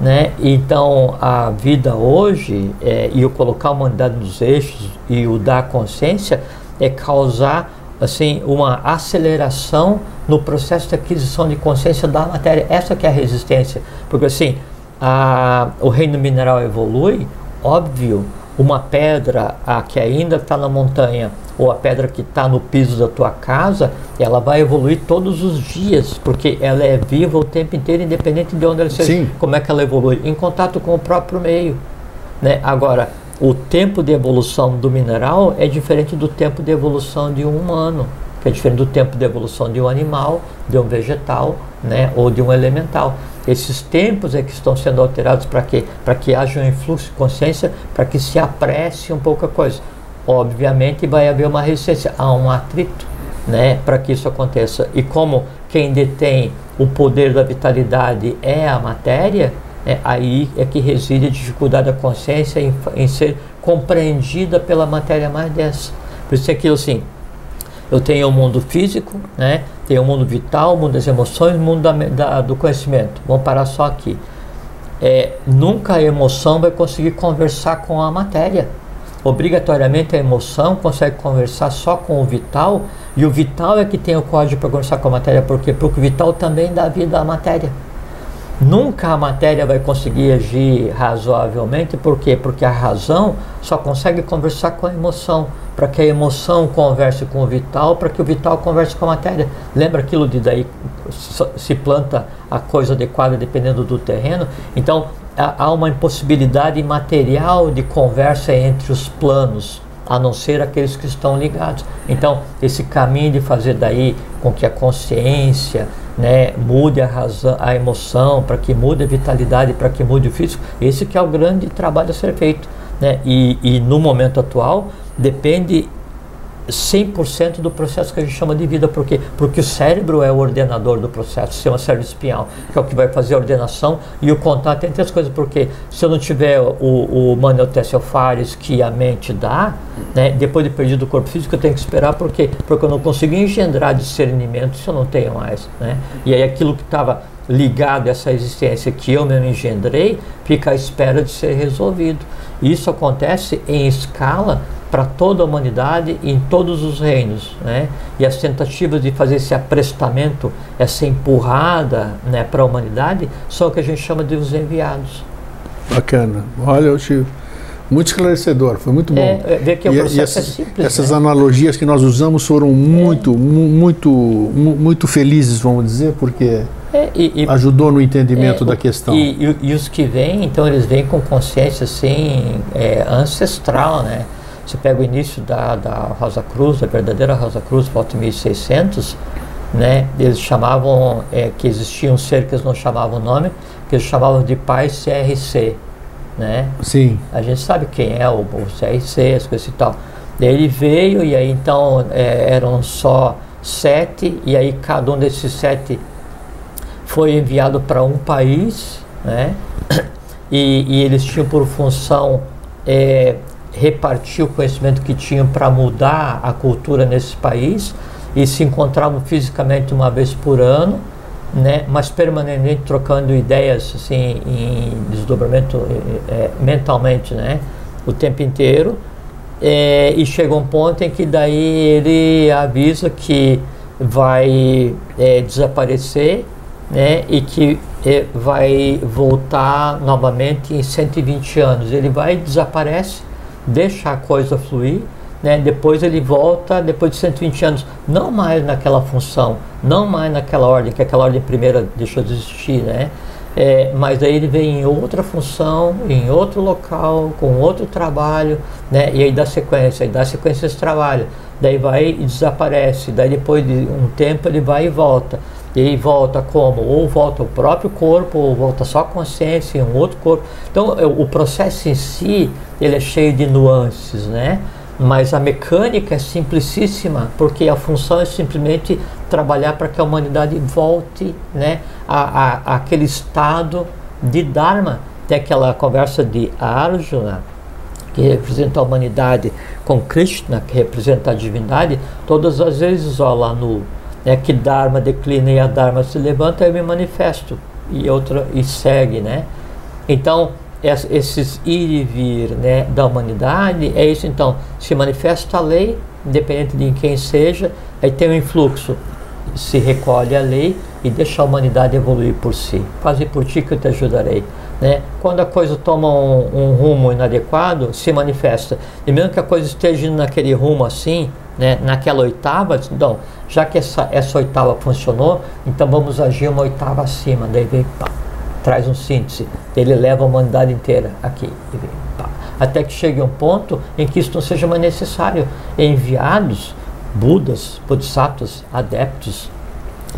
Né? Então, a vida hoje, é, e o colocar a humanidade nos eixos e o dar consciência, é causar assim uma aceleração no processo de aquisição de consciência da matéria. Essa que é a resistência. Porque assim, a, o reino mineral evolui, óbvio, uma pedra a, que ainda está na montanha ou a pedra que está no piso da tua casa, ela vai evoluir todos os dias, porque ela é viva o tempo inteiro, independente de onde ela seja. Sim. Como é que ela evolui? Em contato com o próprio meio. Né? Agora, o tempo de evolução do mineral é diferente do tempo de evolução de um humano, que é diferente do tempo de evolução de um animal, de um vegetal, né, ou de um elemental. Esses tempos é que estão sendo alterados para quê? Para que haja um influxo de consciência, para que se apresse um pouco a coisa obviamente vai haver uma resistência, há um atrito né, para que isso aconteça. E como quem detém o poder da vitalidade é a matéria, é, aí é que reside a dificuldade da consciência em, em ser compreendida pela matéria mais densa. Por isso é aquilo assim, eu tenho o mundo físico, né, tenho o mundo vital, o mundo das emoções, o mundo da, da, do conhecimento. Vamos parar só aqui. É, nunca a emoção vai conseguir conversar com a matéria obrigatoriamente a emoção consegue conversar só com o vital e o vital é que tem o código para conversar com a matéria, porque porque o vital também dá vida à matéria. Nunca a matéria vai conseguir agir razoavelmente, por quê? Porque a razão só consegue conversar com a emoção, para que a emoção converse com o vital, para que o vital converse com a matéria. Lembra aquilo de daí se planta a coisa adequada dependendo do terreno? Então, há uma impossibilidade material de conversa entre os planos, a não ser aqueles que estão ligados. Então, esse caminho de fazer daí com que a consciência né, mude a razão, a emoção, para que mude a vitalidade, para que mude o físico, esse que é o grande trabalho a ser feito. Né? E, e no momento atual, depende 100% do processo que a gente chama de vida. Por quê? Porque o cérebro é o ordenador do processo, o sistema cérebro espinhal, que é o que vai fazer a ordenação e o contato entre as coisas. Porque se eu não tiver o, o manual Fares que a mente dá, né, depois de perdido o corpo físico, eu tenho que esperar. Por quê? Porque eu não consigo engendrar discernimento se eu não tenho mais. Né? E aí aquilo que estava ligado a essa existência que eu mesmo engendrei, fica à espera de ser resolvido. Isso acontece em escala para toda a humanidade em todos os reinos, né? E as tentativas de fazer esse aprestamento, essa empurrada, né, para a humanidade, são o que a gente chama de os enviados. Bacana. Olha, Chico, muito esclarecedor, foi muito bom. É, é ver que o e, processo e essas, é simples. Essas né? analogias que nós usamos foram muito, é. muito, muito felizes, vamos dizer, porque é, e, e, ajudou no entendimento é, da questão. E, e, os que vêm, então, eles vêm com consciência assim é, ancestral, né? Você pega o início da, da Rosa Cruz, a verdadeira Rosa Cruz, volta em 1600, né? Eles chamavam, é, que existia um ser que eles não chamavam nome, que eles chamavam de Pai CRC, né? Sim. A gente sabe quem é o, o CRC, as coisas e tal. Daí ele veio e aí então é, eram só sete e aí cada um desses sete foi enviado para um país, né? *coughs* E, e, eles tinham por função é, repartir o conhecimento que tinham para mudar a cultura nesse país e se encontravam fisicamente uma vez por ano, né? Mas permanentemente trocando ideias assim em desdobramento é, mentalmente, né? O tempo inteiro. É, e chega um ponto em que daí ele avisa que vai é, desaparecer né, e que vai voltar novamente em 120 anos. Ele vai, desaparece, deixa a coisa fluir, né, depois ele volta depois de 120 anos, não mais naquela função, não mais naquela ordem, que aquela ordem primeira deixou de existir, né? É, mas aí ele vem em outra função, em outro local, com outro trabalho, né? E aí dá sequência, aí dá sequência esse trabalho. Daí vai e desaparece, daí depois de um tempo ele vai e volta. E aí volta como? Ou volta o próprio corpo, ou volta só a consciência em um outro corpo. Então é, o processo em si, ele é cheio de nuances, né? Mas a mecânica é simplicíssima, porque a função é simplesmente trabalhar para que a humanidade volte né, a, a, aquele estado de Dharma. Tem aquela conversa de Arjuna, que representa a humanidade, com Krishna, que representa a divindade, todas as vezes, ó, lá no né, que Dharma declina e a Dharma se levanta, eu me manifesto e outra e segue, né? Então, esses ir e vir né, da humanidade, é isso então, se manifesta a lei, independente de quem seja, aí tem um influxo, se recolhe a lei e deixa a humanidade evoluir por si. Faze por ti que eu te ajudarei. Né? Quando a coisa toma um, um, rumo inadequado, se manifesta. E mesmo que a coisa esteja indo naquele rumo assim, né, naquela oitava, então, já que essa, essa oitava funcionou, então vamos agir uma oitava acima. Daí vem pá, traz um síntese, ele leva a humanidade inteira aqui. Até que chegue um ponto em que isso não seja mais necessário. Enviados, Budas, Bodhisattvas, adeptos,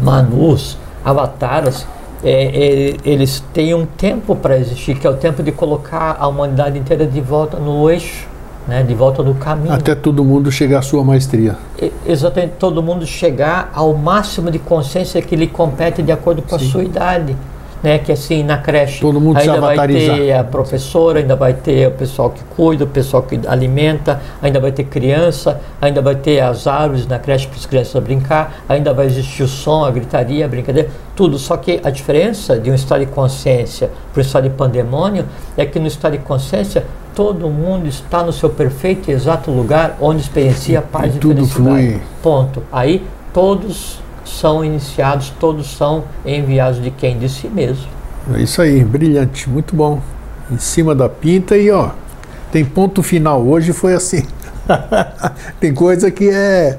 Manus, Avataras, é, é, eles têm um tempo para existir, que é o tempo de colocar a humanidade inteira de volta no eixo, né, de volta no caminho. Até todo mundo chegar à sua maestria. Exatamente, todo mundo chegar ao máximo de consciência que lhe compete de acordo com Sim. a sua idade né? Que assim, na creche Todo mundo ainda vai ter a professora, ainda vai ter o pessoal que cuida, o pessoal que alimenta, ainda vai ter criança, ainda vai ter as árvores na creche para as crianças brincar, ainda vai existir o som, a gritaria, a brincadeira, tudo. Só que a diferença de um estado de consciência para um estado de pandemônio é que no estado de consciência todo mundo está no seu perfeito e exato lugar onde experiencia a paz e, e tudo felicidade. Flui. Ponto. Aí todos são iniciados, todos são enviados de quem? De si mesmo. É isso aí, brilhante, muito bom. Em cima da pinta e ó, tem ponto final. Hoje foi assim. *laughs* tem coisa que é,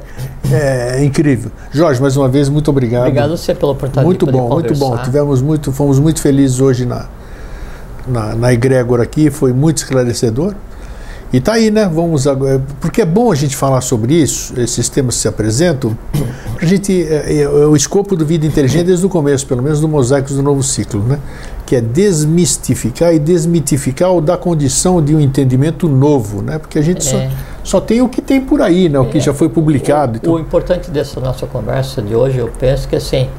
é, incrível. Jorge, mais uma vez, muito obrigado. Obrigado a você pela oportunidade muito de bom, Muito bom, Tivemos muito, fomos muito felizes hoje na, na, na egrégora aqui, foi muito esclarecedor. E tá aí, né? Vamos agora, porque é bom a gente falar sobre isso, esses temas se apresentam. A gente é, é, é, o escopo do vida inteligente desde o começo, pelo menos do Mosaicos do Novo Ciclo, né? Que é desmistificar e desmitificar ou dar condição de um entendimento novo, né? Porque a gente é. só, só tem o que tem por aí, né? O que é. já foi publicado. O, então. o importante dessa nossa conversa de hoje, eu penso que assim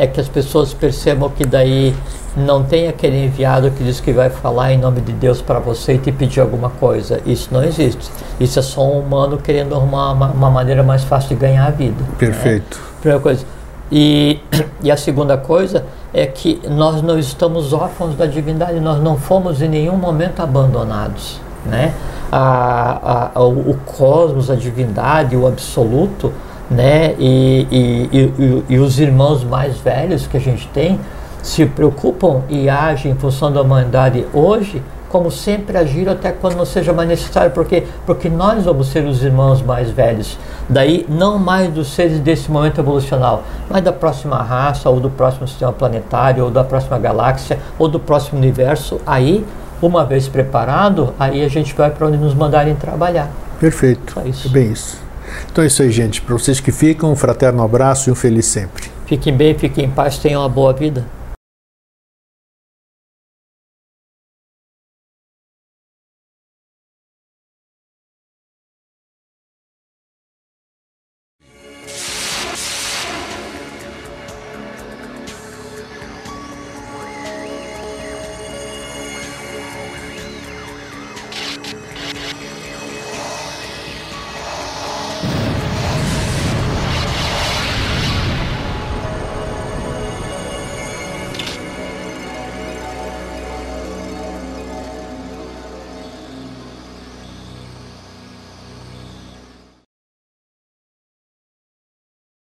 é que as pessoas percebam que daí não tem aquele enviado que diz que vai falar em nome de Deus para você e te pedir alguma coisa. Isso não existe. Isso é só um humano querendo arrumar uma, uma maneira mais fácil de ganhar a vida. Né? Perfeito. Né? Primeira coisa. E, *clears throat* e a segunda coisa é que nós não estamos órfãos da divindade, nós não fomos em nenhum momento abandonados. Né? A, a, o, o cosmos, a divindade, o absoluto, né? E, e, e, e, os irmãos mais velhos que a gente tem se preocupam e agem em função da humanidade hoje, como sempre agiram até quando não seja mais necessário, porque porque nós vamos ser os irmãos mais velhos. Daí não mais dos seres desse momento evolucional, mas da próxima raça ou do próximo sistema planetário ou da próxima galáxia ou do próximo universo. Aí, uma vez preparado, aí a gente vai para onde nos mandarem trabalhar. Perfeito. Só isso. É bem isso. Então é isso aí, gente. Para vocês que ficam, um fraterno abraço e um feliz sempre. Fiquem bem, fiquem em paz, tenham uma boa vida.